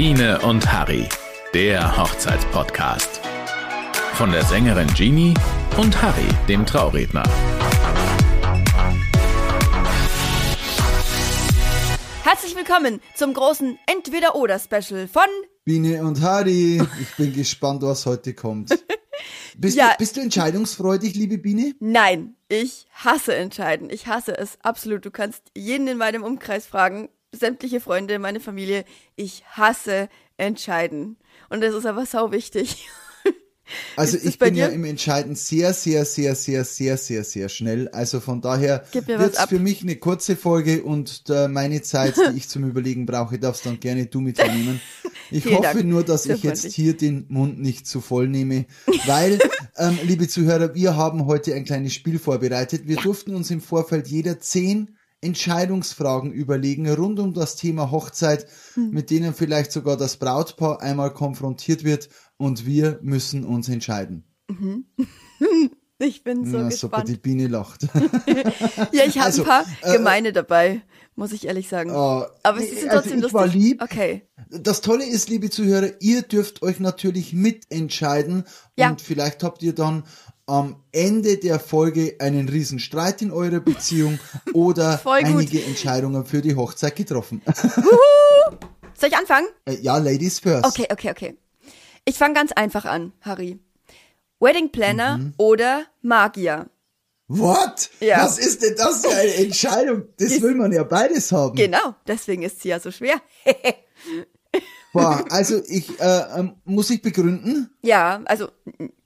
Biene und Harry, der Hochzeitspodcast. Von der Sängerin Jeannie und Harry, dem Trauredner. Herzlich willkommen zum großen Entweder-Oder-Special von Biene und Harry. Ich bin gespannt, was heute kommt. Bist, Ja. du, bist du entscheidungsfreudig, liebe Biene? Nein, ich hasse entscheiden. Ich hasse es absolut. Du kannst jeden in meinem Umkreis fragen, sämtliche Freunde, meine Familie. Ich hasse entscheiden. Und das ist aber sau wichtig. Also es ich bin ja dir? im Entscheiden sehr, sehr, sehr, sehr, sehr, sehr, sehr schnell. Also von daher wird's ab. für mich eine kurze Folge und äh, meine Zeit, die ich zum Überlegen brauche, darfst dann gerne du mit übernehmen. Ich hoffe Dank. nur, dass Sehr ich jetzt freundlich. hier den Mund nicht zu voll nehme, weil, ähm, liebe Zuhörer, wir haben heute ein kleines Spiel vorbereitet. Wir durften uns im Vorfeld jeder zehn Entscheidungsfragen überlegen rund um das Thema Hochzeit, Hm. mit denen vielleicht sogar das Brautpaar einmal konfrontiert wird und wir müssen uns entscheiden. Ich bin so ja, super, die gespannt. Biene lacht. Ja, ich habe Also, ein paar äh, gemeine dabei, muss ich ehrlich sagen. Oh, aber es ist also trotzdem ich lustig. war lieb. Okay. Das Tolle ist, liebe Zuhörer, ihr dürft euch natürlich mitentscheiden Ja. und vielleicht habt ihr dann am Ende der Folge einen riesen Streit in eurer Beziehung oder einige Entscheidungen für die Hochzeit getroffen. Soll ich anfangen? Äh, ja, Ladies first. Okay, okay, okay. Ich fange ganz einfach an, Harry. Wedding Planner Mhm. oder Magier? What? Ja. Was ist denn das für eine Entscheidung? Das will man ja beides haben. Genau, deswegen ist sie ja so schwer. Boah, also ich, äh, ähm, muss ich begründen? ja, also,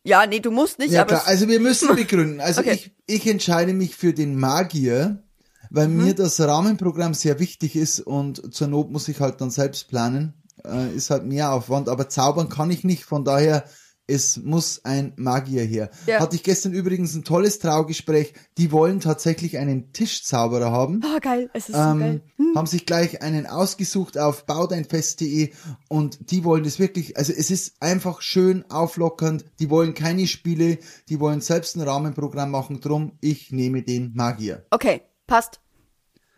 ja, nee, du musst nicht, Ja aber klar, also wir müssen begründen. Also Okay. ich, ich entscheide mich für den Magier, weil Mhm. mir das Rahmenprogramm sehr wichtig ist und zur Not muss ich halt dann selbst planen. Äh, ist halt mehr Aufwand, aber zaubern kann ich nicht, von daher es muss ein Magier her. Ja. Hatte ich gestern übrigens ein tolles Traugespräch. Die wollen tatsächlich einen Tischzauberer haben. oh, geil, es ist so Ähm, geil. haben sich gleich einen ausgesucht auf baudeinfest.de und die wollen das wirklich, also es ist einfach schön auflockernd, die wollen keine Spiele, die wollen selbst ein Rahmenprogramm machen, drum ich nehme den Magier. Okay, passt.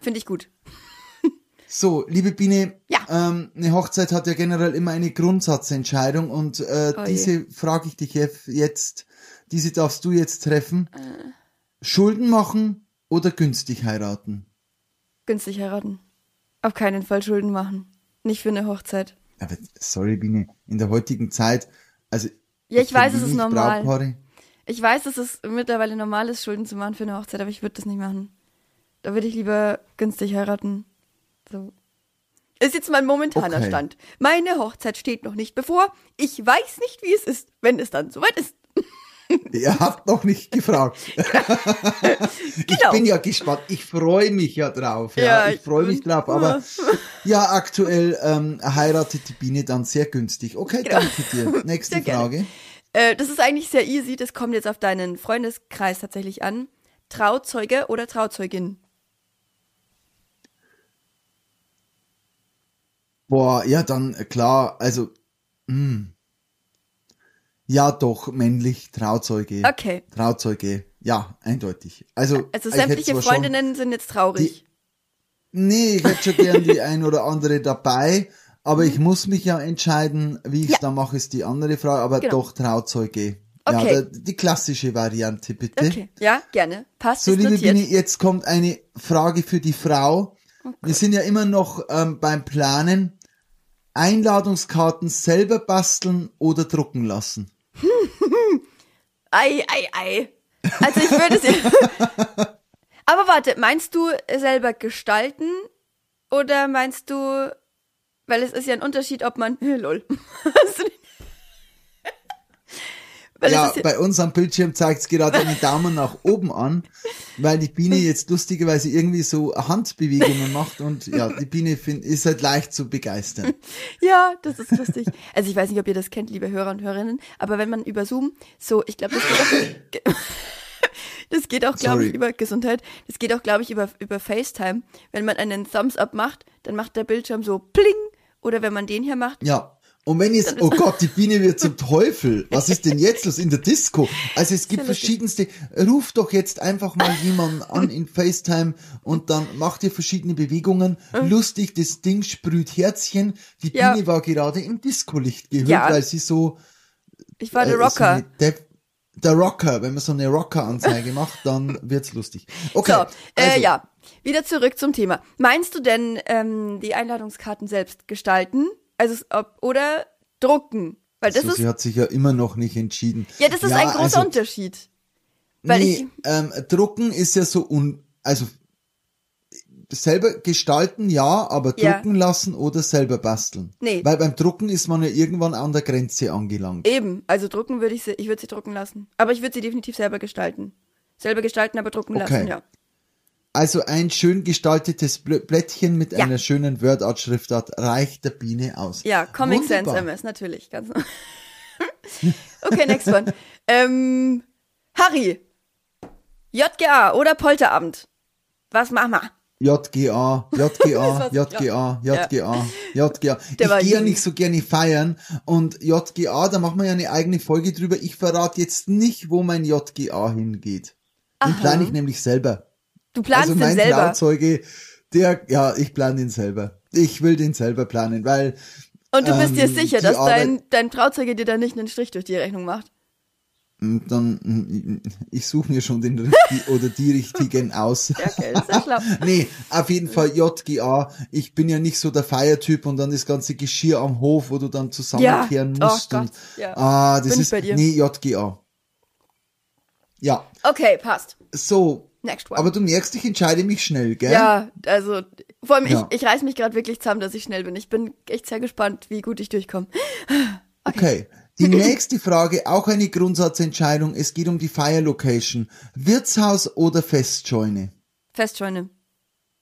Finde ich gut. So, liebe Biene, Ja. ähm, eine Hochzeit hat ja generell immer eine Grundsatzentscheidung und äh, Oh diese frage ich dich jetzt, diese darfst du jetzt treffen. Äh. Schulden machen oder günstig heiraten? Günstig heiraten. Auf keinen Fall Schulden machen. Nicht für eine Hochzeit. Aber sorry, Biene, in der heutigen Zeit, also Ja, ich weiß, kenn es ist normal. Brautpaare. Ich weiß, dass es mittlerweile normal ist, Schulden zu machen für eine Hochzeit, aber ich würde das nicht machen. Da würde ich lieber günstig heiraten. So. Ist jetzt mein momentaner Okay. Stand. Meine Hochzeit steht noch nicht bevor. Ich weiß nicht, wie es ist, wenn es dann soweit ist. Ihr habt noch nicht gefragt. Ich Genau. bin ja gespannt. Ich freue mich ja drauf. Ja, Ja, ich freue mich ich- drauf. Aber ja, aktuell ähm, heiratet die Biene dann sehr günstig. Okay, danke dir. Nächste Genau. Sehr. Frage. Äh, das ist eigentlich sehr easy. Das kommt jetzt auf deinen Freundeskreis tatsächlich an. Trauzeuge oder Trauzeugin? Boah, ja, dann äh, klar, also mh. ja doch, männlich, Trauzeuge. Okay. Trauzeuge, ja, eindeutig. Also, Also sämtliche zwar schon- Freundinnen sind jetzt traurig. Nee, ich hätte schon gern die ein oder andere dabei, aber ich muss mich ja entscheiden, wie ich es. Ja. dann mache, ist die andere Frage, aber Genau. doch Trauzeuge. Okay. Ja, die klassische Variante, bitte. Okay, ja, gerne. Passt, So, liebe notiert. Bini, jetzt kommt eine Frage für die Frau. Wir sind ja immer noch ähm, beim Planen. Einladungskarten selber basteln oder drucken lassen? Ei, ei, ei. Also ich würde es. Aber warte, meinst du selber gestalten oder meinst du, weil es ist ja ein Unterschied, ob man. Lol. Weil ja, ist bei uns am Bildschirm zeigt es gerade einen Daumen nach oben an, weil die Biene jetzt lustigerweise irgendwie so Handbewegungen macht und ja, die Biene find, ist halt leicht zu begeistern. Ja, das ist lustig. Also ich weiß nicht, ob ihr das kennt, liebe Hörer und Hörerinnen, aber wenn man über Zoom so, ich glaube, das geht auch, das geht auch, glaube ich, über Gesundheit, das geht auch, glaube ich, über, über FaceTime. Wenn man einen Thumbs up macht, dann macht der Bildschirm so pling oder wenn man den hier macht, Ja, Und wenn jetzt, oh Gott, die Biene wird zum Teufel. Was ist denn jetzt los in der Disco? Also es gibt verschiedenste, ruf doch jetzt einfach mal jemanden an in FaceTime und dann macht ihr verschiedene Bewegungen. Lustig, das Ding sprüht Herzchen. Die. Ja. Biene war gerade im Disco-Licht gehüllt, Ja. weil sie so, Ich war der äh, So Rocker. eine Dev- der Rocker, wenn man so eine Rocker-Anzeige macht, dann wird's lustig. Okay. So, äh, also, ja. Wieder zurück zum Thema. Meinst du denn ähm, die Einladungskarten selbst gestalten? Also oder drucken? Weil das so, ist sie hat sich ja immer noch nicht entschieden. ja das ist ein großer also, Unterschied. Weil nee, ich ähm, drucken ist ja so un, also selber gestalten ja, aber Ja. drucken lassen oder selber basteln. Nee. Weil beim Drucken ist man ja irgendwann an der Grenze angelangt. eben, also drucken würde ich sie, ich würde sie drucken lassen. Aber ich würde sie definitiv selber gestalten. Selber gestalten, aber drucken Okay. lassen, ja. Also ein schön gestaltetes Blättchen mit Ja. einer schönen Word-Art-Schriftart reicht der Biene aus. Ja, Comic Wunderbar. Sans MS, natürlich. Ganz okay, next one. ähm, Harry. JGA oder Polterabend? Was machen wir? JGA, JGA, JGA, JGA, JGA. Ich gehe ja nicht so gerne feiern und JGA, da machen wir ja eine eigene Folge drüber. Ich verrate jetzt nicht, wo mein JGA hingeht. Den plane ich nämlich selber. Du planst also mein den selber. Trauzeuge, der, ja, ich plane den selber. Ich will den selber planen, weil Und du bist dir ähm, sicher, dass dein, dein Trauzeuge dir da nicht einen Strich durch die Rechnung macht? mm, dann, mm, ich suche mir schon den richtigen oder die richtigen aus. Ja, okay, das ist ja schlau. Nee, auf jeden Fall JGA. Ich bin ja nicht so der Feiertyp und dann das ganze Geschirr am Hof, wo du dann zusammenkehren Ja. Oh musst. Gott, und, ja. Ah, das Bin ist, bei dir. nee, JGA. Ja, Okay, passt. so. Next one. Aber du merkst, ich entscheide mich schnell, gell? ja, also vor allem Ja. ich, ich reiß mich gerade wirklich zusammen, dass ich schnell bin. Ich bin echt sehr gespannt, wie gut ich durchkomme. Okay. Die nächste Frage, auch eine Grundsatzentscheidung. Es geht um die Feierlocation. Wirtshaus oder Festscheune? Festscheune.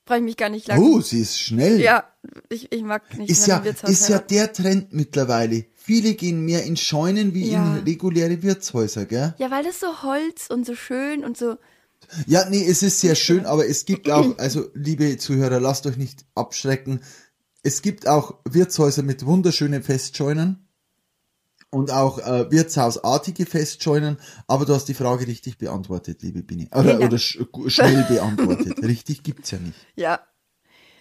Brauche ich mich gar nicht lang. Oh, sie ist schnell. Ja, ich, ich mag nicht Ist mehr ja, Wirtshaus ist ja der Trend mittlerweile. Viele gehen mehr in Scheunen wie Ja. in reguläre Wirtshäuser, gell? Ja, weil das so Holz und so schön und so. Ja, nee, es ist sehr schön, aber es gibt auch, also liebe Zuhörer, lasst euch nicht abschrecken. Es gibt auch Wirtshäuser mit wunderschönen Festscheunen und auch äh, Wirtshausartige Festscheunen, aber du hast die Frage richtig beantwortet, liebe Bini. Oder, Dank. oder sch schnell beantwortet. richtig gibt's ja nicht. Ja.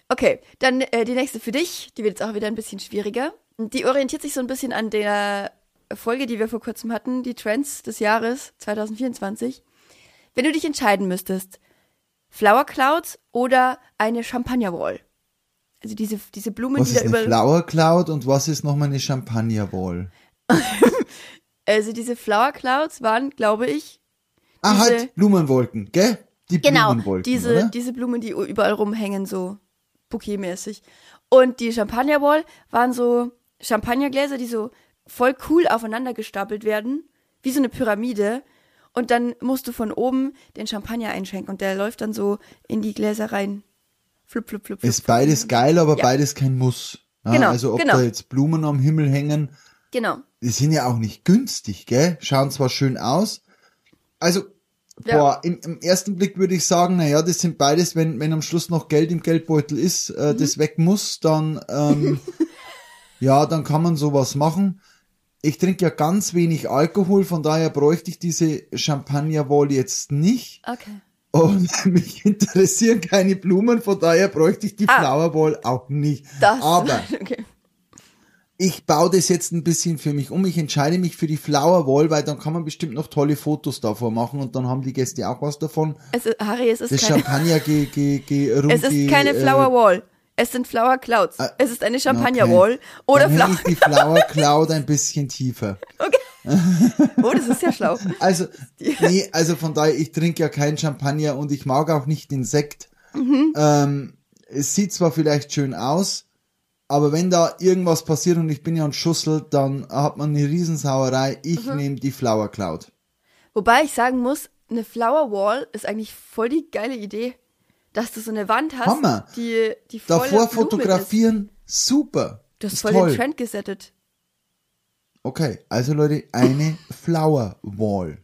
Okay, dann äh, die nächste für dich. Die wird jetzt auch wieder ein bisschen schwieriger. Die orientiert sich so ein bisschen an der Folge, die wir vor kurzem hatten, die Trends des Jahres 2024. Wenn du dich entscheiden müsstest, Flower Clouds oder eine Champagner Wall. Also diese, diese Blumen, Was die ist da eine über. Flower Cloud und was ist nochmal eine Champagner Wall? Also diese Flower Clouds waren, glaube ich, Ah, halt, Blumenwolken, gell? Die Genau, Blumenwolken, diese, oder? diese Blumen, die überall rumhängen, so bouquetmäßig. Und die Champagnerwall waren so Champagnergläser, die so voll cool aufeinander gestapelt werden, wie so eine Pyramide. Und dann musst du von oben den Champagner einschenken und der läuft dann so in die Gläser rein. Flup, flup, flup, flup. Ist beides geil, aber Ja. beides kein Muss. Ja, Genau, also ob genau. da jetzt Blumen am Himmel hängen, Genau. die sind ja auch nicht günstig, gell? Schauen zwar schön aus. Also, Ja. boah, im, im ersten Blick würde ich sagen, na ja, das sind beides, wenn, wenn am Schluss noch Geld im Geldbeutel ist, Mhm. äh, das weg muss, dann, ähm, ja, dann kann man sowas machen. Ich trinke ja ganz wenig Alkohol, von daher bräuchte ich diese Champagner-Wall jetzt nicht. Okay. Und mich interessieren keine Blumen, von daher bräuchte ich die Ah. Flower Wall auch nicht. Das. Aber Okay. ich baue das jetzt ein bisschen für mich um. Ich entscheide mich für die Flower Wall, weil dann kann man bestimmt noch tolle Fotos davor machen und dann haben die Gäste auch was davon. Es ist, Harry, es ist Das keine, Champagner ge, ge, ge, rum, es ist keine äh, Flower Wall. Es sind Flower Clouds. Ah, es ist eine Champagner okay. Wall oder Dann Flower. ich die Flower Cloud ein bisschen tiefer. Oh, das ist ja schlau. Also, nee, also von daher, ich trinke ja kein Champagner und ich mag auch nicht den Sekt. Mhm. Ähm, es sieht zwar vielleicht schön aus, aber wenn da irgendwas passiert und ich bin ja ein Schussel, dann hat man eine Riesensauerei. Ich Mhm. nehme die Flower Cloud. Wobei ich sagen muss, eine Flower Wall ist eigentlich voll die geile Idee. Dass du so eine Wand hast, Hammer. die, die voll Davor Blumen Ist. fotografieren, super. Du hast ist voll toll. den Trend gesettet. Okay, also Leute, eine Flower Wall.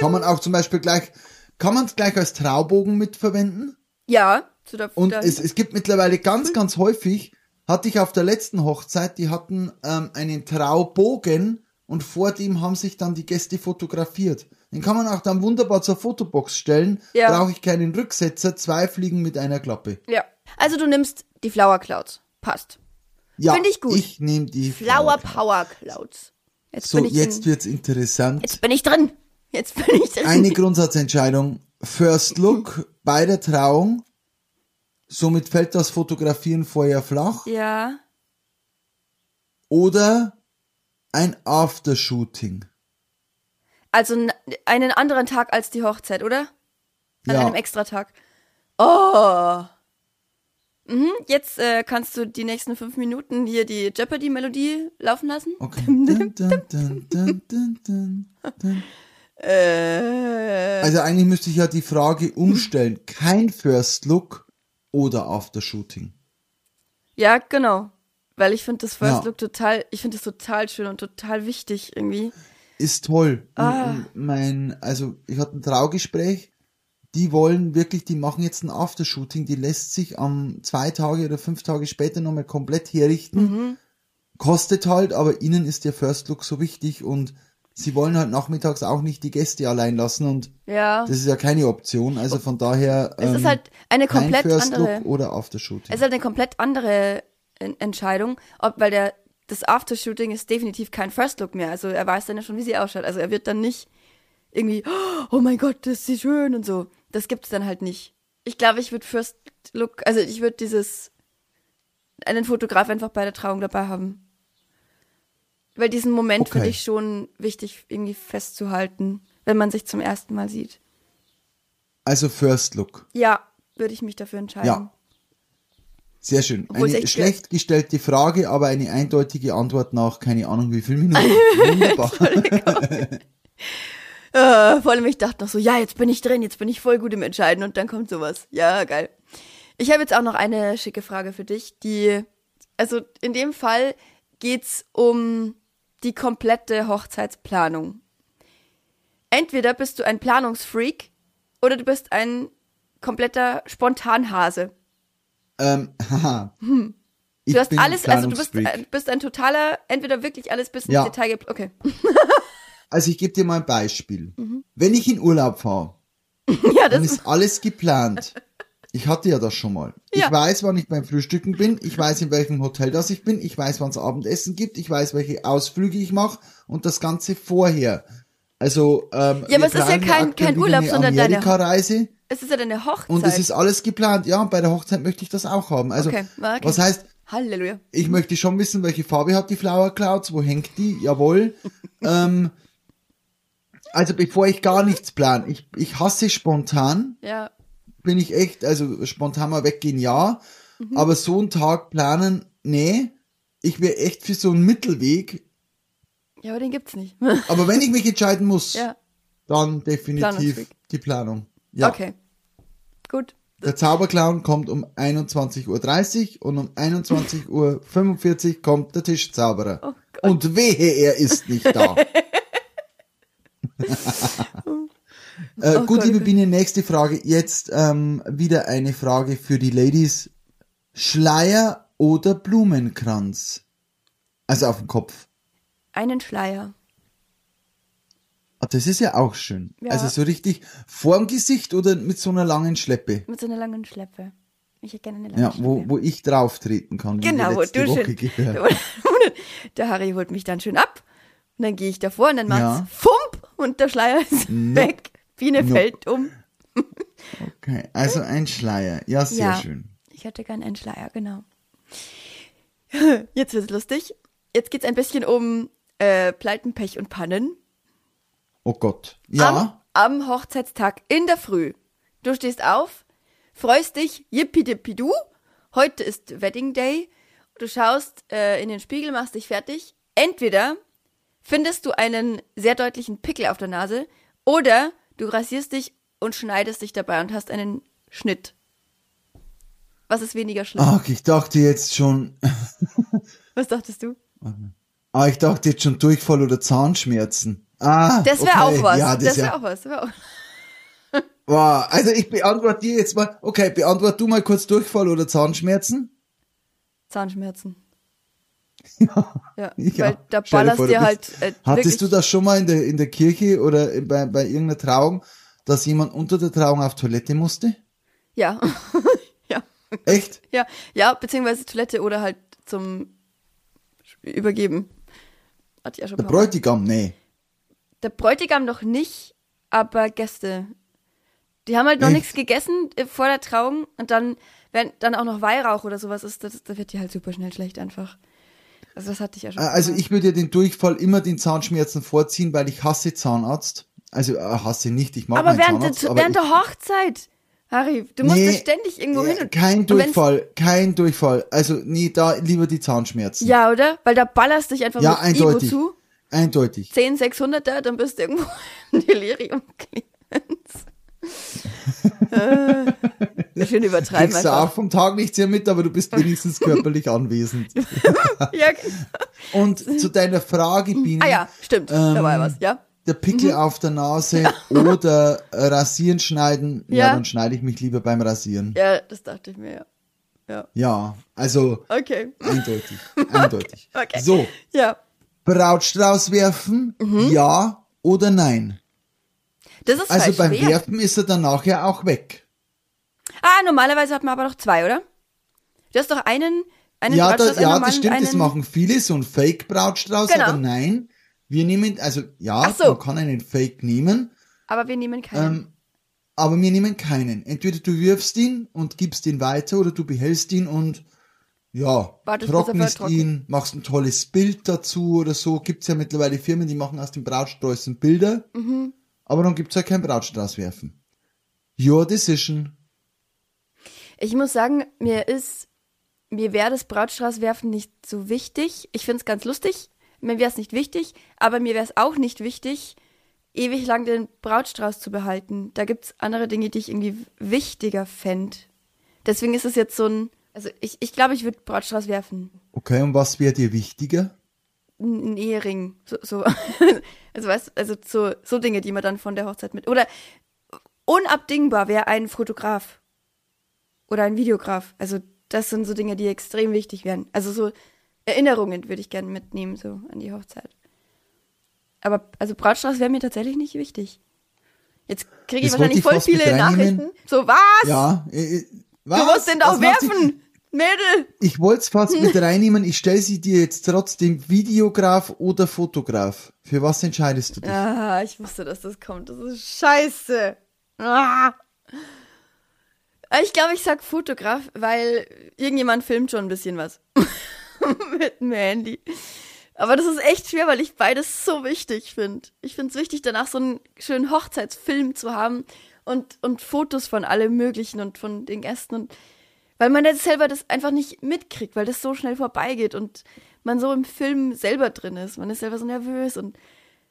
Kann man auch zum Beispiel gleich, kann man es gleich als Traubogen mitverwenden? Ja, zu der, Und es, es gibt mittlerweile ganz, ganz häufig hatte ich auf der letzten Hochzeit, die hatten ähm, einen Traubogen und vor dem haben sich dann die Gäste fotografiert. Den kann man auch dann wunderbar zur Fotobox stellen. Ja. Brauche ich keinen Rücksetzer, zwei Fliegen mit einer Klappe. Ja. Also du nimmst die Flower Clouds. Passt. Ja, Find ich gut. Ich nehme die Flower Cloud. Power Clouds. Jetzt So, jetzt in, wird's interessant. jetzt bin ich drin. Jetzt bin ich drin. Eine Grundsatzentscheidung. First Look bei der Trauung. Somit fällt das Fotografieren vorher flach. ja. Oder ein Aftershooting. Also einen anderen Tag als die Hochzeit, oder? An Ja. einem Extratag. Oh. Mhm, jetzt äh, kannst du die nächsten fünf Minuten hier die Jeopardy-Melodie laufen lassen. Okay. Dun, dun, dun. Äh, Also eigentlich müsste ich ja die Frage umstellen. Kein First Look oder Aftershooting. ja, genau. Weil ich finde das First Ja. Look total, ich finde das total schön und total wichtig irgendwie. Ist toll. Ah. mein, also ich hatte ein Traugespräch. Die wollen wirklich, die machen jetzt ein Aftershooting, die lässt sich am zwei Tage oder fünf Tage später nochmal komplett herrichten. Mhm. Kostet halt, aber ihnen ist der First Look so wichtig und sie wollen halt nachmittags auch nicht die Gäste allein lassen und Ja. das ist ja keine Option. Also von daher Es ist ähm, halt eine komplett First andere. Look oder Aftershooting. Es ist halt eine komplett andere En- Entscheidung, ob, weil der, das Aftershooting ist definitiv kein First Look mehr. Also er weiß dann ja schon, wie sie ausschaut. Also er wird dann nicht irgendwie, oh mein Gott, das ist sie schön und so. Das gibt's dann halt nicht. Ich glaube, ich würde First Look, also ich würde dieses, einen Fotograf einfach bei der Trauung dabei haben. Weil diesen Moment Okay. finde ich schon wichtig, irgendwie festzuhalten, wenn man sich zum ersten Mal sieht. Also First Look. Ja, würde ich mich dafür entscheiden. Ja. Sehr schön. Obwohl es Eine echt schlecht gestellte Frage, aber eine eindeutige Antwort nach keine Ahnung wie viel Minuten. Wunderbar. Äh, vor allem ich dachte noch so, ja, jetzt bin ich drin, jetzt bin ich voll gut im Entscheiden und dann kommt sowas. Ja, geil. Ich habe jetzt auch noch eine schicke Frage für dich, die, also in dem Fall geht's um die komplette Hochzeitsplanung. Entweder bist du ein Planungsfreak oder du bist ein kompletter Spontanhase. Ähm, haha. Ich Du hast alles, also du bist, äh, bist ein totaler, entweder wirklich alles bis ins Ja. Detail geplant. Okay. Also ich gebe dir mal ein Beispiel. Mhm. Wenn ich in Urlaub fahre, ja, dann ist alles geplant. Ich hatte ja das schon mal. Ja. Ich weiß, wann ich beim Frühstücken bin. Ich weiß, in welchem Hotel das ich bin. Ich weiß, wann es Abendessen gibt. Ich weiß, welche Ausflüge ich mache. Und das Ganze vorher. Also, ähm, Ja, aber es ist ja kein- kein Urlaub, sondern deine- Amerika-Reise. es ist ja deine Hochzeit. Und es ist alles geplant. Ja, und bei der Hochzeit möchte ich das auch haben. Also, Okay, okay. was heißt, Halleluja. ich möchte schon wissen, welche Farbe hat die Flower Clouds, wo hängt die? Jawohl. ähm, also bevor ich gar nichts plan, ich, ich hasse spontan, Ja. bin ich echt, also spontan mal weggehen, ja, aber so einen Tag planen, nee, ich wäre echt für so einen Mittelweg, Ja, aber den gibt's nicht. aber wenn ich mich entscheiden muss, ja. dann definitiv die Planung. Ja. Okay. Gut. Der Zauberclown kommt um 21.30 Uhr und um 21.45 Uhr kommt der Tischzauberer. Oh Gott. und wehe, er ist nicht da. äh, Oh gut, Gott, liebe. Biene, nächste Frage. Jetzt ähm, wieder eine Frage für die Ladies. Schleier oder Blumenkranz? Also auf dem Kopf. Einen Schleier. Ah, das ist ja auch schön. Ja. Also so richtig vorm Gesicht oder mit so einer langen Schleppe. Mit so einer langen Schleppe. Ich hätte gerne eine lange Ja, Schleppe. wo, wo ich drauf treten kann. genau, wo du Woche schön. gehört. Der Harry holt mich dann schön ab. Und dann gehe ich davor und dann macht's Ja. Fump und der Schleier ist Nope. weg. Biene Nope. fällt um. Okay, also ein Schleier. Ja, sehr ja. schön. Ich hätte gern einen Schleier, genau. Jetzt wird's lustig. Jetzt geht's ein bisschen um äh, Pleiten, Pech und Pannen. Oh Gott. Ja, Am, am Hochzeitstag in der Früh. Du stehst auf, freust dich, yippidippidu. Heute ist Wedding Day. Du schaust äh, in den Spiegel, machst dich fertig. Entweder findest du einen sehr deutlichen Pickel auf der Nase oder du rasierst dich und schneidest dich dabei und hast einen Schnitt. Was ist weniger schlimm? Ach, ich dachte jetzt schon, Was dachtest du? Ah, ich dachte jetzt schon Durchfall oder Zahnschmerzen. Ah, Das wäre okay. auch was. Ja, das das, wäre ja. auch was. Das wär auch Wow. Also ich beantworte dir jetzt mal, okay, beantwort du mal kurz Durchfall oder Zahnschmerzen. Zahnschmerzen. Ja, Ja, weil da ballerst vor, dir du halt äh, Hattest du das schon mal in der, in der Kirche oder bei, bei irgendeiner Trauung, dass jemand unter der Trauung auf Toilette musste? Ja. ja. Echt? Ja, ja, beziehungsweise Toilette oder halt zum Übergeben. Hatte ich ja schon Der. Bräutigam? Nee. Der Bräutigam noch nicht, aber Gäste. Die haben halt noch nichts gegessen äh, vor der Trauung und dann, wenn dann auch noch Weihrauch oder sowas ist, das, da wird die halt super schnell schlecht einfach. Also das hatte ich ja schon. Also mal. ich würde ja den Durchfall immer den Zahnschmerzen vorziehen, weil ich hasse Zahnarzt. Also äh, hasse nicht, ich mag aber während, Zahnarzt. der, aber während ich, der Hochzeit, Harry, du musst Nee, da ständig irgendwo ja, hin. und- kein Durchfall, kein Durchfall. Also nee, da lieber die Zahnschmerzen. Ja, oder? Weil da ballerst dich einfach Ja, mit eindeutig. Ibo zu. Eindeutig. 10, 600er, dann bist du irgendwo im Delirium. äh, schön übertreiben Kriegst du auch vom Tag nicht sehr mit, aber du bist wenigstens körperlich anwesend. Ja, genau. Und zu deiner Frage, Biene, ah ja, stimmt, da war ja Ähm, was, ja. Der Pickel auf der Nase oder äh, Rasieren schneiden, ja. Ja. dann schneide ich mich lieber beim Rasieren. Ja, das dachte ich mir, ja. Ja, Ja, also okay. eindeutig, eindeutig. Okay. So, Ja, Brautstrauß werfen, Mhm. ja oder nein? das ist Also halt beim schwer. Werfen ist er dann nachher auch weg. Ah, normalerweise hat man aber noch zwei, oder? Du hast doch einen, einen ja, da, Brautstrauß, einen ja das stimmt, und das einen, machen viele, so ein Fake-Brautstrauß, Genau. aber nein, wir nehmen, also ja, so. man kann einen Fake nehmen, Aber wir nehmen keinen. ähm, aber wir nehmen keinen. Entweder du wirfst ihn und gibst ihn weiter oder du behältst ihn und ja, Wartest, trocknest ihn, machst ein tolles Bild dazu oder so. Gibt's ja mittlerweile Firmen, die machen aus den Brautsträußen Bilder, Mhm. aber dann gibt's ja kein Brautstrauß werfen. Your decision. Ich muss sagen, mir ist, mir wäre das Brautstraußwerfen nicht so wichtig. Ich finde es ganz lustig. Mir wäre es nicht wichtig, aber mir wäre es auch nicht wichtig, ewig lang den Brautstrauß zu behalten. Da gibt's andere Dinge, die ich irgendwie wichtiger fände. Deswegen ist es jetzt so ein, also ich, ich glaube, ich würde Brautstrauß werfen. Okay, und was wäre dir wichtiger? Ein Ehering. So, so. also weißt also so, so Dinge, die man dann von der Hochzeit mit. Oder unabdingbar wäre ein Fotograf. Oder ein Videograf. Also das sind so Dinge, die extrem wichtig wären. Also so Erinnerungen würde ich gerne mitnehmen, so an die Hochzeit. Aber also Brautstrauß wäre mir tatsächlich nicht wichtig. Jetzt kriege ich Das wahrscheinlich ich voll viele. Nachrichten. So, was? Ja, äh, äh, was? du musst den doch Was werfen! Mädel! Ich wollte es fast mit reinnehmen. Ich stelle sie dir jetzt trotzdem Videograf oder Fotograf. Für was entscheidest du dich? Ah, ich wusste, dass das kommt. Das ist scheiße. Ah. Ich glaube, ich sag Fotograf, weil irgendjemand filmt schon ein bisschen was. Mit dem Handy. Aber das ist echt schwer, weil ich beides so wichtig finde. Ich finde es wichtig, danach so einen schönen Hochzeitsfilm zu haben und, und Fotos von allem Möglichen und von den Gästen und weil man jetzt selber das einfach nicht mitkriegt, weil das so schnell vorbeigeht und man so im Film selber drin ist. Man ist selber so nervös und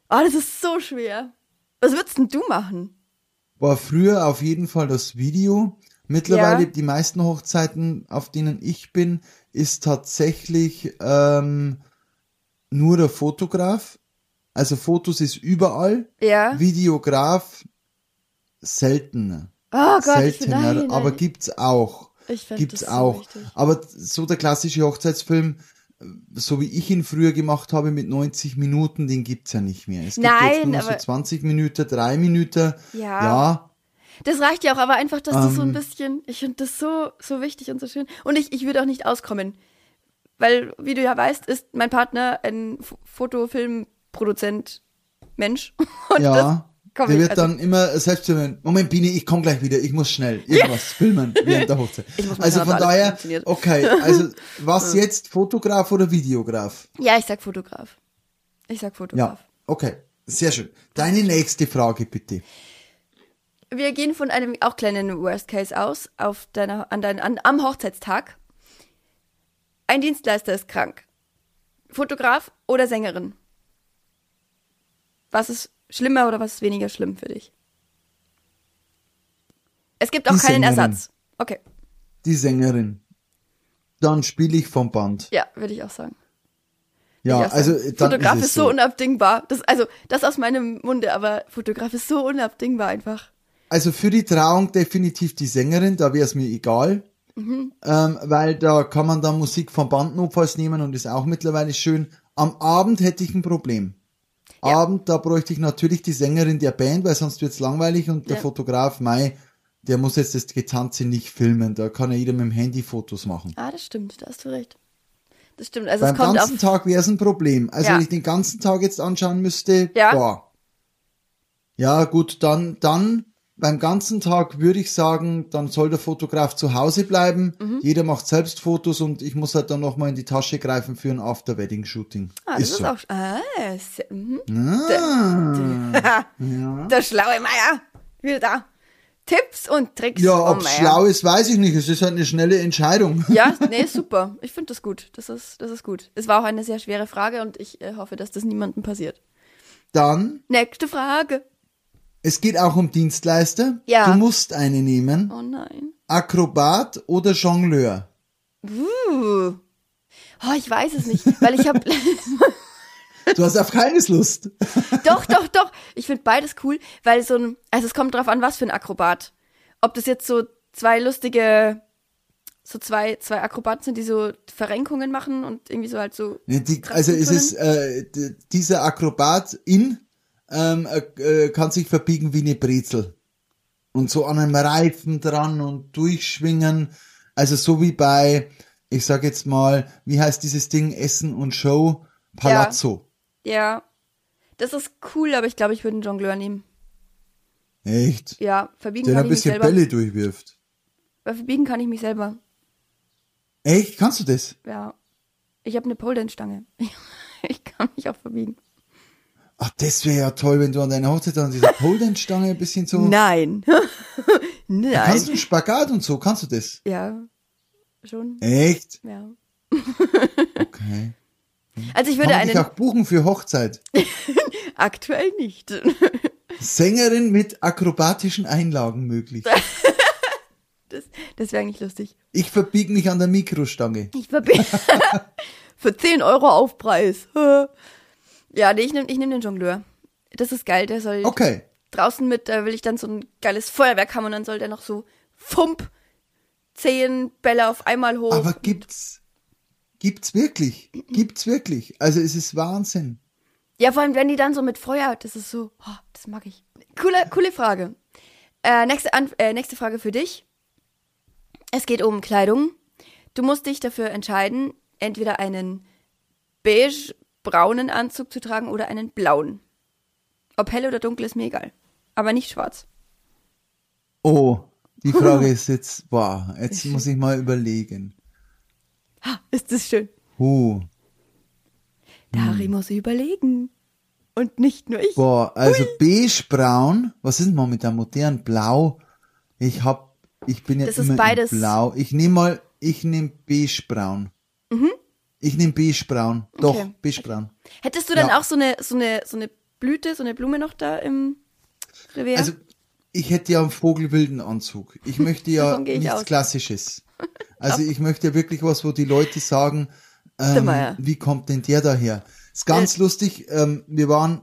oh, das ist so schwer. Was würdest denn du machen? War früher auf jeden Fall das Video. Mittlerweile Ja. die meisten Hochzeiten, auf denen ich bin, ist tatsächlich ähm, nur der Fotograf. Also Fotos ist überall. Ja. Videograf seltener. Oh Gott, seltener, nein, aber nein. gibt's auch. Ich Gibt's das so auch. wichtig. aber so der klassische Hochzeitsfilm, so wie ich ihn früher gemacht habe mit 90 Minuten, den gibt's ja nicht mehr. Es gibt Nein, jetzt nur aber- so 20 Minuten, 3 Minuten. Ja. Ja, Das reicht ja auch, aber einfach, dass du so ein Ähm. bisschen, ich finde das so, so wichtig und so schön. Und ich, ich würde auch nicht auskommen. Weil, wie du ja weißt, ist mein Partner ein Fotofilmproduzent Mensch. Und ja. Der wird also, dann immer selbst wenn, Moment, Biene, ich komme gleich wieder, ich muss schnell irgendwas filmen während der Hochzeit. Also von daher, okay, also was jetzt, Fotograf oder Videograf? Ja, ich sag Fotograf. Ich sag Fotograf. Ja, okay, sehr schön. Deine nächste Frage bitte. Wir gehen von einem auch kleinen Worst Case aus, auf deiner, an dein, an, am Hochzeitstag. Ein Dienstleister ist krank. Fotograf oder Sängerin? Was ist schlimmer oder was ist weniger schlimm für dich? Es gibt auch Die keinen Sängerin. Ersatz. Okay, Die Sängerin. Dann spiele ich vom Band. ja, würde ich auch sagen. Ja, also Fotograf ist ist, es so unabdingbar. Das, also, das aus meinem Munde, aber Fotograf ist so unabdingbar einfach. Also für die Trauung definitiv die Sängerin, da wäre es mir egal. Mhm. ähm, weil da kann man dann Musik vom Band notfalls nehmen und ist auch mittlerweile schön. Am Abend hätte ich ein Problem. Ja. Abend, da bräuchte ich natürlich die Sängerin der Band, weil sonst wird's langweilig und der Ja. Fotograf, Mai, der muss jetzt das Getanze nicht filmen. Da kann ja jeder mit dem Handy Fotos machen. Ah, das stimmt, da hast du recht. Das stimmt. Also Beim es kommt auf. ganzen Tag wäre es ein Problem. Also Ja. wenn ich den ganzen Tag jetzt anschauen müsste, Ja. boah. Ja, gut, dann, dann beim ganzen Tag würde ich sagen, dann soll der Fotograf zu Hause bleiben. Mhm. Jeder macht selbst Fotos und ich muss halt dann nochmal in die Tasche greifen für ein After-Wedding-Shooting. Ah, das ist, so. auch. Ah, sehr, mhm. Ah, Der schlaue Meier. Wieder da. Tipps und Tricks ja, ob Meier. schlau ist, weiß ich nicht. Es ist halt eine schnelle Entscheidung. Ja, nee, super. Ich finde das gut. Das ist, das ist gut. Es war auch eine sehr schwere Frage und ich äh, hoffe, dass das niemandem passiert. Dann, Nächste Frage. Es geht auch um Dienstleister. Ja. Du musst eine nehmen. Oh nein. Akrobat oder Jongleur. Uh. Oh, ich weiß es nicht, weil ich habe Du hast auf keines Lust. doch, doch, doch. Ich finde beides cool, weil so ein, also es kommt drauf an, was für ein Akrobat. Ob das jetzt so zwei lustige, so zwei, zwei Akrobaten sind, die so Verrenkungen machen und irgendwie so halt so. Ja, die, also es ist äh, dieser Akrobat in ähm, äh, kann sich verbiegen wie eine Brezel und so an einem Reifen dran und durchschwingen. Also so wie bei, ich sag jetzt mal, wie heißt dieses Ding Essen und Show Palazzo. Ja. Das ist cool, aber ich glaube, ich würde einen Jongleur nehmen. Echt? Ja, verbiegen Der kann ein ich mich bisschen selber. Bälle durchwirft. Weil verbiegen kann ich mich selber. Echt? Kannst du das? Ja. Ich habe eine Pole Dance Stange. Ich kann mich auch verbiegen. Ach, das wäre ja toll, wenn du an deiner Hochzeit an dieser Pole Dance Stange ein bisschen so. Nein. Nein. Kannst du einen Spagat und so? Kannst du das? Ja. Schon. Echt? Ja. Okay. Also ich Kann würde man dich einen auch buchen für Hochzeit? aktuell nicht. Sängerin mit akrobatischen Einlagen möglich. Das, das wäre eigentlich lustig. Ich verbiege mich an der Mikrostange. Ich verbiege für 10 Euro Aufpreis. Ja, nee, ich nehme ich nehm den Jongleur. Das ist geil, der soll Okay. draußen mit, da will ich dann so ein geiles Feuerwerk haben und dann soll der noch so fump zehn Bälle auf einmal hoch. Aber gibt's, gibt's wirklich? Gibt's wirklich? Also es ist Wahnsinn. Ja, vor allem, wenn die dann so mit Feuer, das ist so, oh, das mag ich. Coole, coole Frage. Äh, nächste, An äh, nächste Frage für dich. Es geht um Kleidung. Du musst dich dafür entscheiden, entweder einen beige-braunen Anzug zu tragen oder einen blauen. Ob hell oder dunkel ist mir egal. Aber nicht schwarz. Oh, die Frage ist jetzt, boah, jetzt muss ich mal überlegen. Ha, ist das schön. Huh. Der Hm. Muss überlegen. Und nicht nur ich. Boah, also beige-braun, was ist denn momentan modern? Blau. Ich hab, ich bin ja Das ist immer beides. in blau. Ich nehme mal, ich nehme beige-braun. Ich nehme beige-braun. Doch. Okay. beige-braun. Hättest du dann Ja. auch so eine, so eine, so eine Blüte, so eine Blume noch da im Revier? Also, ich hätte ja einen vogelwilden Anzug. Ich möchte ja ich nichts aus. Klassisches. Also ich möchte ja wirklich was, wo die Leute sagen, ähm, wie kommt denn der daher? Ist ganz lustig, ähm, wir waren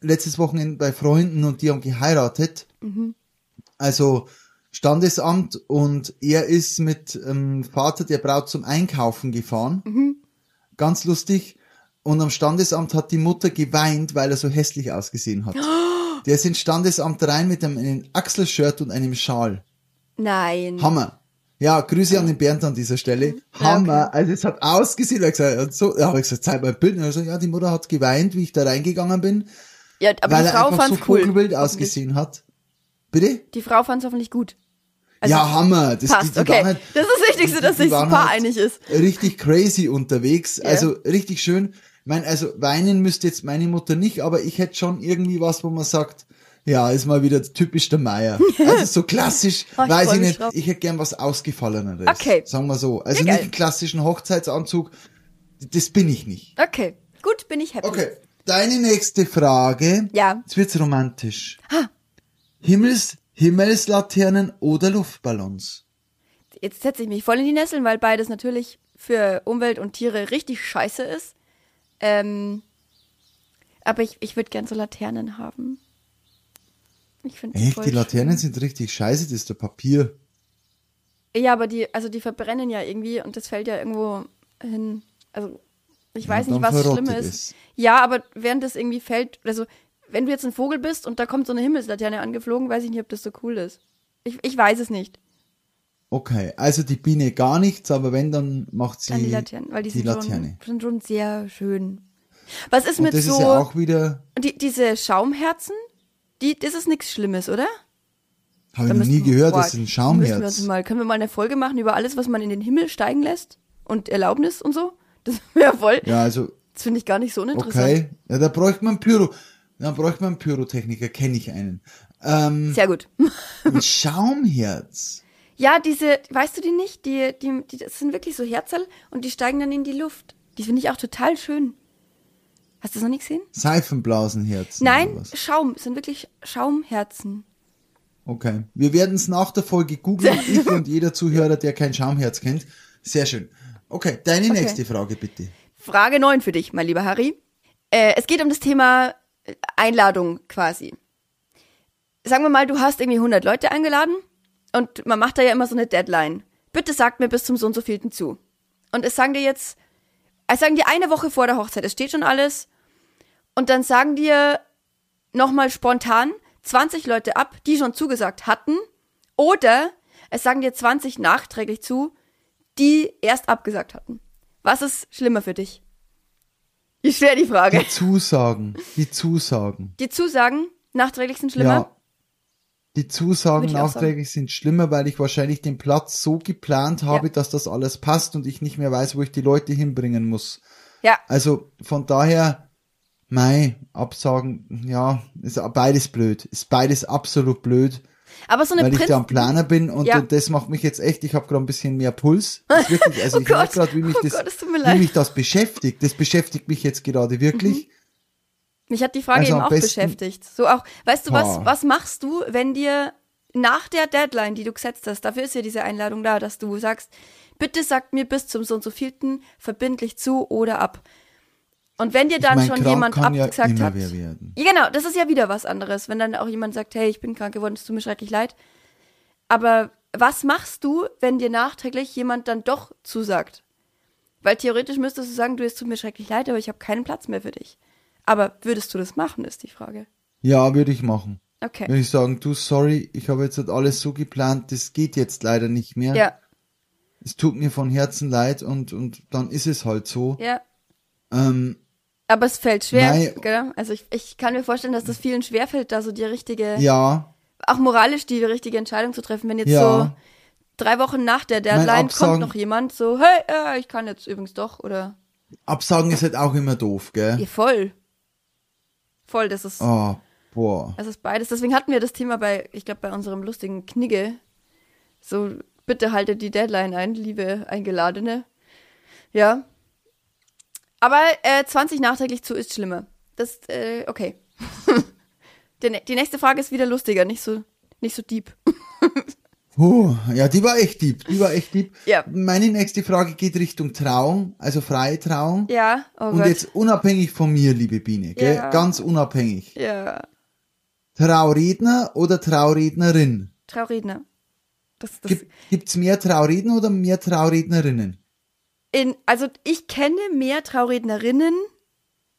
letztes Wochenende bei Freunden und die haben geheiratet. Mhm. Also Standesamt und er ist mit ähm, Vater der Braut zum Einkaufen gefahren. Mhm. Ganz lustig. Und am Standesamt hat die Mutter geweint, weil er so hässlich ausgesehen hat. Der ist ins Standesamt rein mit einem, einem Achselshirt und einem Schal. Nein. Hammer. Ja, Grüße an den Bernd an dieser Stelle. Hammer. Also es hat ausgesehen, er hat gesagt, so, ja, habe ich gesagt, zeig mal ein Bild. Und er so, ja, die Mutter hat geweint, wie ich da reingegangen bin, Ja, aber weil die er Frau einfach so fand's cool. vogelwild ausgesehen hat. Bitte? Die Frau fand's hoffentlich gut. Also, ja, Hammer. Das, passt, die, die okay. halt, das ist das Wichtigste, dass sich das Paar halt einig ist. Richtig crazy unterwegs. Also richtig schön. Ich meine, also weinen müsste jetzt meine Mutter nicht, aber ich hätte schon irgendwie was, wo man sagt, ja, ist mal wieder typisch der Meier. Also so klassisch, Oh, ich weiß ich nicht. drauf. Ich hätte gern was Ausgefalleneres. Okay. Sagen wir so. Also Ja, nicht klassischen Hochzeitsanzug. Das bin ich nicht. Okay, gut, bin ich happy. Okay. Deine nächste Frage. Ja. Jetzt wird's romantisch. Himmels, Himmelslaternen oder Luftballons? Jetzt setze ich mich voll in die Nesseln, weil beides natürlich für Umwelt und Tiere richtig scheiße ist. Ähm, aber ich, ich würde gern so Laternen haben. Ich finde Echt, die Laternen sind richtig scheiße, das ist der Papier. Ja, aber die, also die verbrennen ja irgendwie und das fällt ja irgendwo hin. Also ich weiß Ja, nicht, dann was schlimm ist. es. Ja, aber während das irgendwie fällt, also wenn du jetzt ein Vogel bist und da kommt so eine Himmelslaterne angeflogen, weiß ich nicht, ob das so cool ist. Ich, ich weiß es nicht. Okay, also die Biene gar nichts, aber wenn, dann macht sie Dann die Laternen, weil die, die sind, Laterne. Schon, sind schon sehr schön. Was ist Und mit das so ist ja auch wieder, die, diese Schaumherzen? Die, das ist nichts Schlimmes, oder? habe ich noch nie gehört, boah, das ist ein Müssen wir Schaumherz. mal, können wir mal eine Folge machen über alles, was man in den Himmel steigen lässt? Und Erlaubnis und so? Das wäre voll. Ja, also, Das finde ich gar nicht so uninteressant. okay. Ja, da bräuchte man Pyro, da bräuchte man einen Pyrotechniker, kenne ich einen. Ähm, Sehr gut. ein Schaumherz. Ja, diese, weißt du die nicht? Die, die, die, das sind wirklich so Herzerl und die steigen dann in die Luft. Die finde ich auch total schön. Hast du das noch nicht gesehen? Seifenblasenherz. Nein? Schaum. Sind wirklich Schaumherzen. Okay. Wir werden es nach der Folge googeln, ich und jeder Zuhörer, der kein Schaumherz kennt. Sehr schön. Okay, deine Okay. nächste Frage bitte. Frage 9 für dich, mein lieber Harry. Äh, es geht um das Thema Einladung quasi. Sagen wir mal, du hast irgendwie 100 Leute eingeladen und man macht da ja immer so eine Deadline. Bitte sagt mir bis zum so und so vielten zu. Und es sagen dir jetzt, es sagen dir eine Woche vor der Hochzeit, es steht schon alles. Und dann sagen dir nochmal spontan 20 Leute ab, die schon zugesagt hatten. Oder es sagen dir 20 nachträglich zu, die erst abgesagt hatten. Was ist schlimmer für dich? Wie schwer die Frage. Die Zusagen, die Zusagen. Die Zusagen nachträglich sind schlimmer? Ja. Die Zusagen ich nachträglich sind schlimmer, weil ich wahrscheinlich den Platz so geplant habe, Ja. dass das alles passt und ich nicht mehr weiß, wo ich die Leute hinbringen muss. Ja. Also von daher, Mei, Absagen, ja, ist beides blöd. Ist beides absolut blöd, Aber so eine weil ich Prinz da am Planer bin und, Ja. das macht mich jetzt echt, ich habe gerade ein bisschen mehr Puls. Wirklich, also Oh ich merke gerade, wie mich Oh das, Gott, wie. Mhm. mich das beschäftigt. Das beschäftigt mich jetzt gerade wirklich. Mich hat die Frage Also eben auch beschäftigt. So auch, weißt du, was, was machst du, wenn dir nach der Deadline, die du gesetzt hast, dafür ist ja diese Einladung da, dass du sagst, bitte sagt mir bis zum so und so vielten verbindlich zu oder ab. Und wenn dir dann mein, schon jemand ja abgesagt immer hat. Ja, genau, das ist ja wieder was anderes, wenn dann auch jemand sagt, hey, ich bin krank geworden, es tut mir schrecklich leid. Aber was machst du, wenn dir nachträglich jemand dann doch zusagt? Weil theoretisch müsstest du sagen, du, es tut mir schrecklich leid, aber ich habe keinen Platz mehr für dich. Aber würdest du das machen, ist die Frage. Ja, würde ich machen. Okay. Würde ich sagen, du, sorry, ich habe jetzt halt alles so geplant, das geht jetzt leider nicht mehr. Ja, Es tut mir von Herzen leid und, und dann ist es halt so. ja. Ähm, Aber es fällt schwer, Nein. gell? Also ich, ich kann mir vorstellen, dass das vielen schwer fällt, da so die richtige, ja, auch moralisch die richtige Entscheidung zu treffen. Wenn jetzt Ja. so drei Wochen nach der Deadline Absagen- kommt noch jemand so, hey, äh, ich kann jetzt übrigens doch, oder Absagen ist halt auch immer doof, gell? Ja, voll. Voll, das ist, Ah, boah. das ist beides. Deswegen hatten wir das Thema bei, ich glaube, bei unserem lustigen Knigge. So, bitte haltet die Deadline ein, liebe Eingeladene. Ja. Aber äh, 20 nachträglich zu ist schlimmer. Das, äh, okay. die, die nächste Frage ist wieder lustiger, nicht so, nicht so deep. Puh, ja, die war echt deep, die war echt deep. Ja. Meine nächste Frage geht Richtung Trauung, also freie Trauung. Ja, oh Und Gott. jetzt unabhängig von mir, liebe Biene, gell? Ja. Ganz unabhängig. ja, Trauredner oder Traurednerin? Trauredner. Das, das, Gibt, gibt's mehr Trauredner oder mehr Traurednerinnen? In, also ich kenne mehr Traurednerinnen,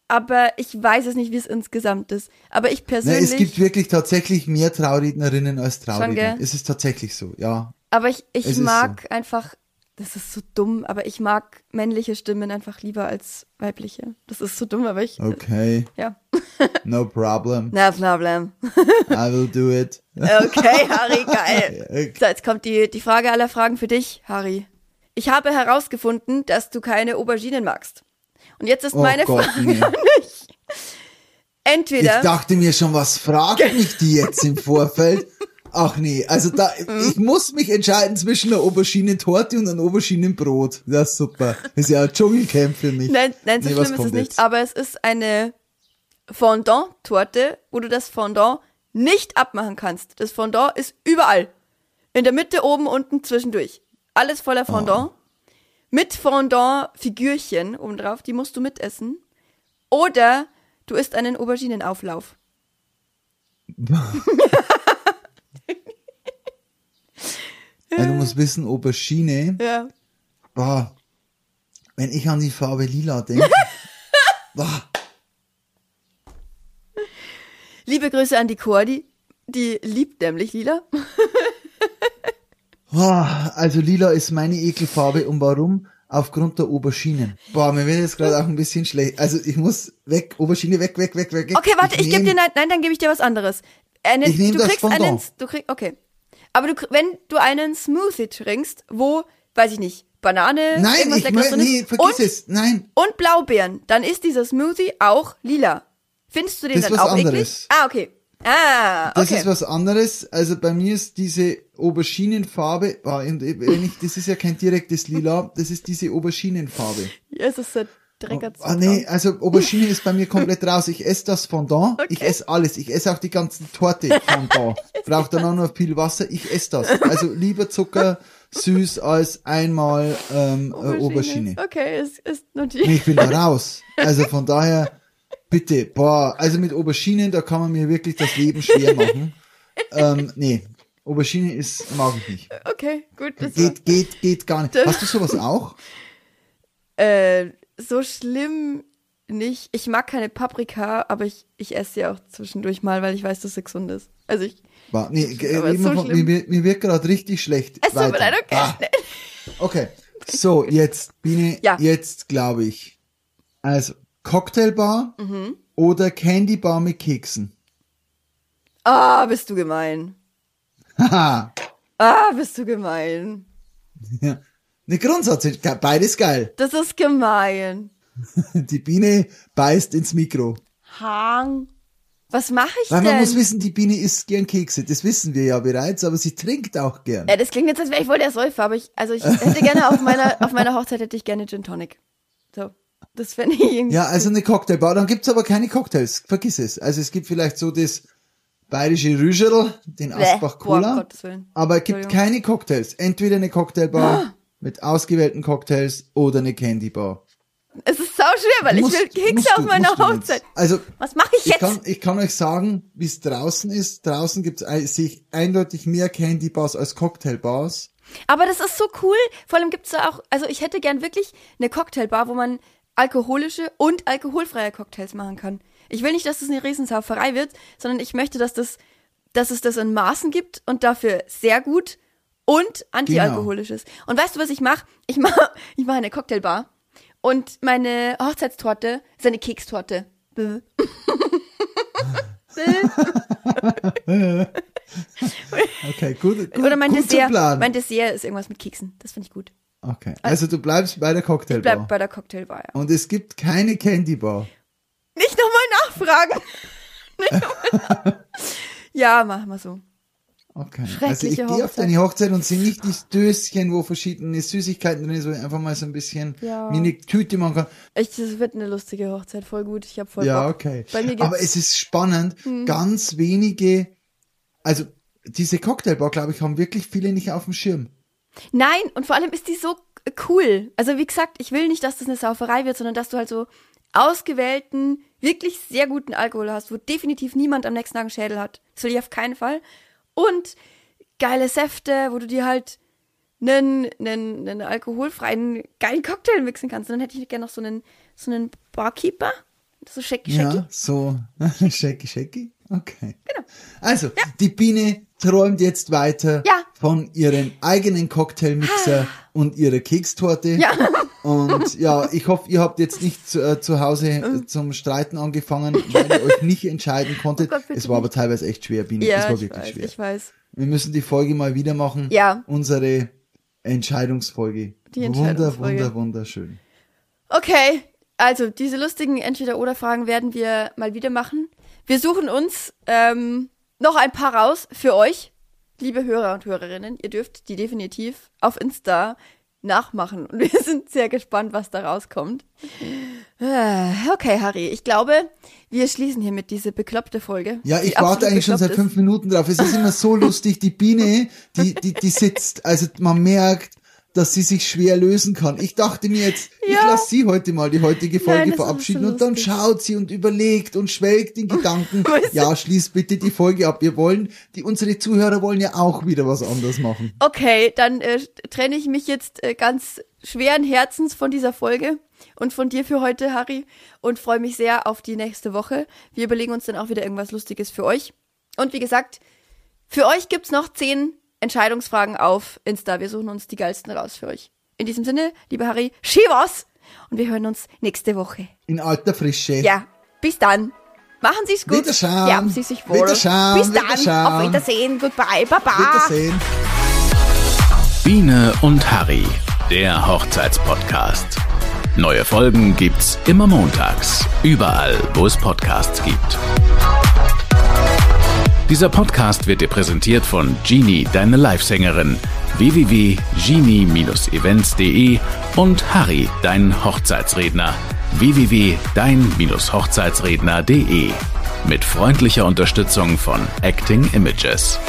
aber ich weiß es nicht, wie es insgesamt ist. Aber ich persönlich, es gibt wirklich tatsächlich mehr Traurednerinnen als Schon, Trauredner. Es ist tatsächlich so, ja. aber ich, ich mag einfach, das ist so dumm, aber ich mag männliche Stimmen einfach lieber als weibliche. Das ist so dumm, aber ich, Okay, ja. no problem. Na, Problem. I will do it. Okay, Harry, geil. So, jetzt kommt die, die Frage aller Fragen für dich, Harry. Ich habe herausgefunden, dass du keine Auberginen magst. Und jetzt ist Oh meine Gott, Frage nee. an dich. Ich Entweder, dachte mir schon, was fragt mich die jetzt im Vorfeld? Ach nee, also da, Mhm. ich muss mich entscheiden zwischen einer Auberginentorte und einem Auberginenbrot. Das ist super. Das ist ja ein Dschungelcamp für mich. Nein, nein, so Nee, schlimm ist es nicht, jetzt? aber es ist eine Fondant-Torte, wo du das Fondant nicht abmachen kannst. Das Fondant ist überall. In der Mitte, oben, unten, zwischendurch. Alles voller Fondant. Oh. Mit Fondant-Figürchen obendrauf, die musst du mitessen. Oder du isst einen Auberginenauflauf. Weil du musst wissen, Aubergine, Ja. boah, wenn ich an die Farbe lila denke, boah, Liebe Grüße an die Cordi. Die liebt nämlich lila. boah, also lila ist meine Ekelfarbe und warum? Aufgrund der Auberginen. Boah, mir wird jetzt gerade auch ein bisschen schlecht. Also ich muss weg, Aubergine weg, weg, weg, weg. Okay, warte, ich, gebe nehm- dir, nein, nein, dann gebe ich dir was anderes. Eine, Ich nehm du das kriegst Fondant. einen, du kriegst, okay. Aber du, wenn du einen Smoothie trinkst, wo, weiß ich nicht, Banane, Nein, irgendwas ich Leckeres mö- drin nee, vergiss und, es. Nein, und Blaubeeren, dann ist dieser Smoothie auch lila. Findest du den Das dann auch eklig? anderes. Ah, okay. Ah, Das okay. ist was anderes. Also bei mir ist diese Auberginenfarbe, boah, und wenn ich, das ist ja kein direktes Lila, das ist diese Auberginenfarbe. Ja, es ist ein Drecker Ah nee, also Aubergine ist bei mir komplett raus. Ich esse das Fondant, ich Okay. esse alles. Ich esse auch die ganzen Torte Fondant. Braucht dann auch noch viel Wasser, ich esse das. Also lieber Zucker süß als einmal ähm, Aubergine. Aubergine. Okay, es ist notiert. Nee, ich bin da raus. Also von daher, bitte, boah, also mit Auberginen, da kann man mir wirklich das Leben schwer machen. ähm, nee, Aubergine ist, mag ich nicht. Okay, gut. Das Geht, geht, geht gar nicht. Hast du sowas auch? war, äh, so schlimm nicht. Ich mag keine Paprika, aber ich, ich esse sie auch zwischendurch mal, weil ich weiß, dass sie gesund ist. Also ich, Boah, nee, äh, so von, mir, mir wird gerade richtig schlecht. es tut mir leid, okay. Ah, okay. So, jetzt, Biene, Ja. jetzt glaube ich. Also, Cocktailbar Mhm. oder Candybar mit Keksen? Ah, bist du gemein. Haha. Ah, bist du gemein. ja. Ne Grundsatz, beides geil. Das ist gemein. Die Biene beißt ins Mikro. Hang. Was mache ich Weil denn? man muss wissen, die Biene isst gern Kekse. Das wissen wir ja bereits, aber sie trinkt auch gern. ja, das klingt jetzt, als wäre ich voll der Säufer, aber ich, also ich hätte gerne auf meiner, auf meiner Hochzeit hätte ich gerne Gin Tonic. So. Das fände ich irgendwie. Ja, also eine Cocktailbar. Dann gibt's aber keine Cocktails. Vergiss es. Also es gibt vielleicht so das bayerische Rügerl, den. Asbach Cola. Aber es gibt. Ah. keine Cocktails. Entweder eine Cocktailbar mit ausgewählten Cocktails oder eine Candybar. Es ist sau schwer, weil ich Musst- will Kekse auf meiner Hochzeit. Also Was mache ich ich jetzt? kann, ich kann euch sagen, wie es draußen ist. Draußen gibt's sehe ich eindeutig mehr Candybars als Cocktailbars. Aber das ist so cool. Vor allem gibt's da auch, also ich hätte gern wirklich eine Cocktailbar, wo man alkoholische und alkoholfreie Cocktails machen kann. Ich will nicht, dass das eine Riesensauferei wird, sondern ich möchte, dass das, dass es das in Maßen gibt und dafür sehr gut und antialkoholisch ist. Und weißt du, was ich mache? Ich mache ich mach eine Cocktailbar und meine Hochzeitstorte ist eine Kekstorte. Okay, gut. gut Oder mein Dessert. Plan. Mein Dessert ist irgendwas mit Keksen. Das finde ich gut. Okay, also du bleibst bei der Cocktailbar. Bleibt bei der Cocktailbar, ja. Und es gibt keine Candybar. Nicht nochmal nachfragen. Nicht ja, machen wir so. Okay. Schreckliche Also ich gehe auf deine Hochzeit und sehe nicht das Döschen, wo verschiedene Süßigkeiten drin sind, wo ich einfach mal so ein bisschen Ja. mir eine Tüte machen kann. Echt, das wird eine lustige Hochzeit, voll gut. Ich habe voll Ja, Bock. okay. Hm. Aber es ist spannend, ganz wenige, also diese Cocktailbar, glaube ich, haben wirklich viele nicht auf dem Schirm. Nein, und vor allem ist die so cool. Also wie gesagt, ich will nicht, dass das eine Sauferei wird, sondern dass du halt so ausgewählten, wirklich sehr guten Alkohol hast, wo definitiv niemand am nächsten Tag einen Schädel hat. Das will ich auf keinen Fall. Und geile Säfte, wo du dir halt einen, einen, einen alkoholfreien, geilen Cocktail mixen kannst. Und dann hätte ich gerne noch so einen, so einen Barkeeper. So shaky, shaky. Ja, so shaky, shaky. Okay. Genau. Also, die Biene träumt jetzt weiter Ja. von ihrem eigenen Cocktailmixer und ihrer Kekstorte. Ja. Und ja, ich hoffe, ihr habt jetzt nicht zu, äh, zu Hause äh, zum Streiten angefangen, weil ihr euch nicht entscheiden konntet. Oh Gott, es war aber teilweise echt schwer, Biene. es Ja, war ich wirklich weiß, schwer. ich weiß. Wir müssen die Folge mal wieder machen. Ja. Unsere Entscheidungsfolge. Die Wunder, Entscheidungsfolge. wunder, wunderschön. Okay, also diese lustigen Entweder-Oder-Fragen werden wir mal wieder machen. Wir suchen uns ähm, noch ein paar raus für euch, liebe Hörer und Hörerinnen. Ihr dürft die definitiv auf Insta nachmachen. Und wir sind sehr gespannt, was da rauskommt. Äh, Okay, Harry, ich glaube, wir schließen hiermit diese bekloppte Folge. Ja, ich warte eigentlich schon seit fünf Minuten drauf. Es ist immer so lustig, die Biene, die, die, die sitzt. Also man merkt, dass sie sich schwer lösen kann. Ich dachte mir jetzt, ich Ja. lasse sie heute mal die heutige Folge Nein, verabschieden so und dann schaut sie und überlegt und schwelgt in Gedanken. Ja, schließ bitte die Folge ab. Wir wollen, die unsere Zuhörer wollen ja auch wieder was anderes machen. Okay, dann äh, trenne ich mich jetzt äh, ganz schweren Herzens von dieser Folge und von dir für heute, Harry, und freue mich sehr auf die nächste Woche. Wir überlegen uns dann auch wieder irgendwas Lustiges für euch. Und wie gesagt, für euch gibt's noch zehn Entscheidungsfragen auf Insta. Wir suchen uns die geilsten raus für euch. In diesem Sinne, lieber Harry, Schivas! Und wir hören uns nächste Woche. In alter Frische. Ja, bis dann. Machen Sie's gut. Wiederschauen. Ja, Sie sich wohl. Wiederschauen, Bis dann. Wiederschauen. Auf Wiedersehen. Goodbye. Baba. Wiedersehen. Biene und Harry, der Hochzeitspodcast. Neue Folgen gibt's immer montags, überall, wo es Podcasts gibt. Dieser Podcast wird dir präsentiert von Genie, deine Livesängerin, www.genie-events.de und Harry, dein Hochzeitsredner, www.dein-hochzeitsredner.de. Mit freundlicher Unterstützung von Acting Images.